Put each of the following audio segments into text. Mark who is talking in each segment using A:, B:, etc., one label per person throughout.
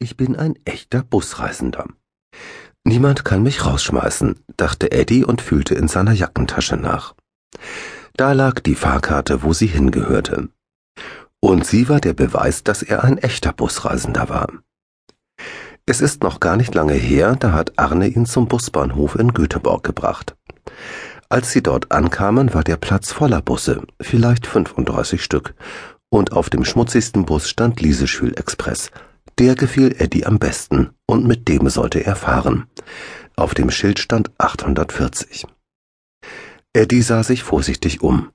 A: Ich bin ein echter Busreisender. Niemand kann mich rausschmeißen, dachte Eddie und fühlte in seiner Jackentasche nach. Da lag die Fahrkarte, wo sie hingehörte. Und sie war der Beweis, dass er ein echter Busreisender war. Es ist noch gar nicht lange her, da hat Arne ihn zum Busbahnhof in Göteborg gebracht. Als sie dort ankamen, war der Platz voller Busse, vielleicht 35 Stück, und auf dem schmutzigsten Bus stand Lieseschül Express. Der gefiel Eddie am besten, und mit dem sollte er fahren. Auf dem Schild stand 840. Eddie sah sich vorsichtig um.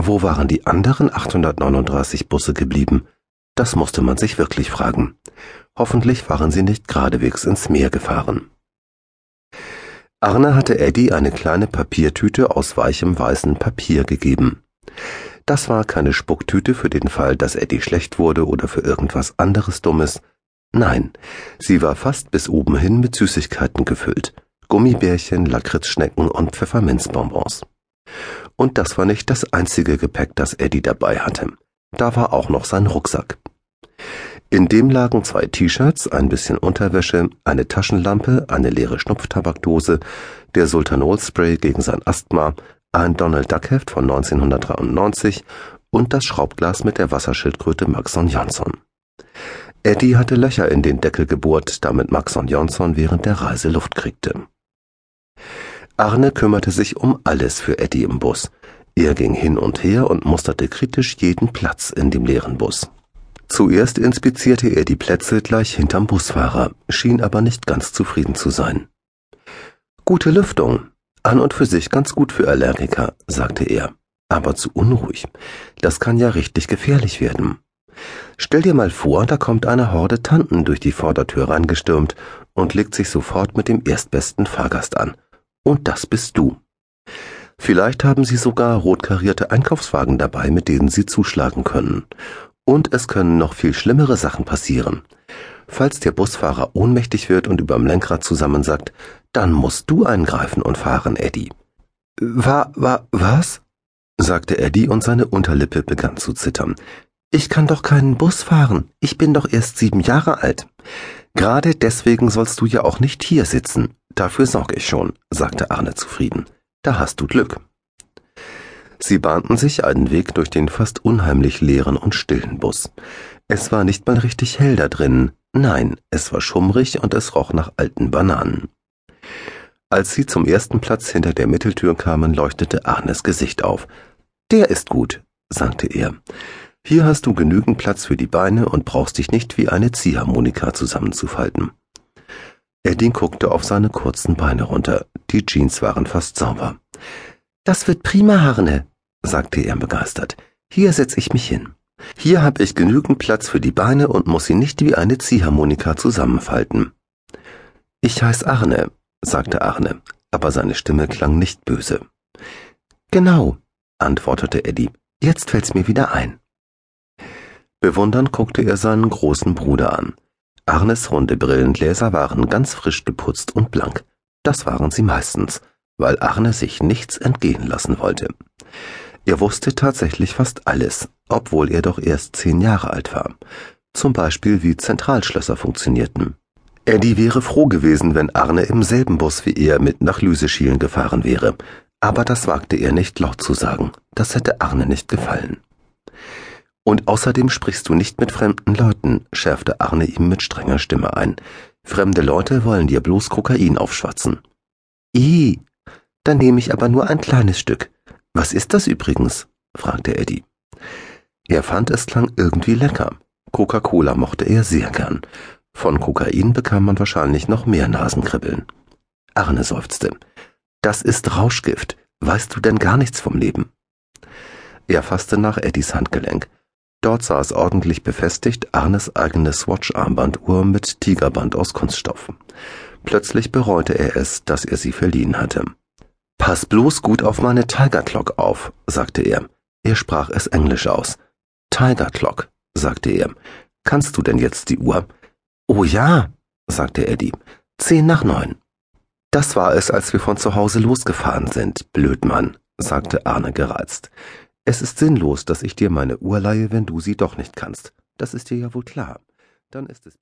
A: Wo waren die anderen 839 Busse geblieben? Das musste man sich wirklich fragen. Hoffentlich waren sie nicht geradewegs ins Meer gefahren. Arne hatte Eddie eine kleine Papiertüte aus weichem weißen Papier gegeben. Das war keine Spucktüte für den Fall, dass Eddie schlecht wurde oder für irgendwas anderes Dummes. Nein, sie war fast bis oben hin mit Süßigkeiten gefüllt. Gummibärchen, Lakritzschnecken und Pfefferminzbonbons. Und das war nicht das einzige Gepäck, das Eddie dabei hatte. Da war auch noch sein Rucksack. In dem lagen zwei T-Shirts, ein bisschen Unterwäsche, eine Taschenlampe, eine leere Schnupftabakdose, der Sultanol-Spray gegen sein Asthma, ein Donald Duck Heft von 1993 und das Schraubglas mit der Wasserschildkröte Maxon Jansson. Eddie hatte Löcher in den Deckel gebohrt, damit Maxon Jansson während der Reise Luft kriegte. Arne kümmerte sich um alles für Eddie im Bus. Er ging hin und her und musterte kritisch jeden Platz in dem leeren Bus. Zuerst inspizierte er die Plätze gleich hinterm Busfahrer, schien aber nicht ganz zufrieden zu sein. Gute Lüftung, an und für sich ganz gut für Allergiker, sagte er, aber zu unruhig. Das kann ja richtig gefährlich werden. Stell dir mal vor, da kommt eine Horde Tanten durch die Vordertür reingestürmt und legt sich sofort mit dem erstbesten Fahrgast an. Und das bist du. Vielleicht haben sie sogar rotkarierte Einkaufswagen dabei, mit denen sie zuschlagen können. Und es können noch viel schlimmere Sachen passieren. Falls der Busfahrer ohnmächtig wird und überm Lenkrad zusammensackt, dann musst du eingreifen und fahren, Eddie. Wa, wa, was? sagte Eddie und seine Unterlippe begann zu zittern. Ich kann doch keinen Bus fahren. Ich bin doch erst sieben Jahre alt. Gerade deswegen sollst du ja auch nicht hier sitzen. Dafür sorge ich schon, sagte Arne zufrieden. Da hast du Glück. Sie bahnten sich einen Weg durch den fast unheimlich leeren und stillen Bus. Es war nicht mal richtig hell da drin. Nein, es war schummrig und es roch nach alten Bananen. Als sie zum ersten Platz hinter der Mitteltür kamen, leuchtete Arnes Gesicht auf. Der ist gut, sagte er. Hier hast du genügend Platz für die Beine und brauchst dich nicht wie eine Ziehharmonika zusammenzufalten. Eddie guckte auf seine kurzen Beine runter. Die Jeans waren fast sauber. Das wird prima, Harne, sagte er begeistert. Hier setz ich mich hin. Hier hab ich genügend Platz für die Beine und muss sie nicht wie eine Ziehharmonika zusammenfalten. Ich heiß Arne, sagte Arne, aber seine Stimme klang nicht böse. Genau, antwortete Eddie. Jetzt fällt's mir wieder ein. Bewundernd guckte er seinen großen Bruder an. Arnes runde Brillengläser waren ganz frisch geputzt und blank. Das waren sie meistens weil Arne sich nichts entgehen lassen wollte. Er wusste tatsächlich fast alles, obwohl er doch erst zehn Jahre alt war. Zum Beispiel, wie Zentralschlösser funktionierten. Eddie wäre froh gewesen, wenn Arne im selben Bus wie er mit nach Lüseschielen gefahren wäre. Aber das wagte er nicht laut zu sagen. Das hätte Arne nicht gefallen. Und außerdem sprichst du nicht mit fremden Leuten, schärfte Arne ihm mit strenger Stimme ein. Fremde Leute wollen dir bloß Kokain aufschwatzen. I, dann nehme ich aber nur ein kleines Stück. Was ist das übrigens? fragte Eddie. Er fand es klang irgendwie lecker. Coca-Cola mochte er sehr gern. Von Kokain bekam man wahrscheinlich noch mehr Nasenkribbeln. Arne seufzte. Das ist Rauschgift. Weißt du denn gar nichts vom Leben? Er fasste nach Eddies Handgelenk. Dort saß ordentlich befestigt Arnes eigene Swatch-Armbanduhr mit Tigerband aus Kunststoff. Plötzlich bereute er es, dass er sie verliehen hatte. Pass bloß gut auf meine Tiger Clock auf, sagte er. Er sprach es englisch aus. Tiger Clock, sagte er. Kannst du denn jetzt die Uhr? Oh ja, sagte Eddie. Zehn nach neun. Das war es, als wir von zu Hause losgefahren sind, Blödmann, sagte Arne gereizt. Es ist sinnlos, dass ich dir meine Uhr leihe, wenn du sie doch nicht kannst. Das ist dir ja wohl klar. Dann ist es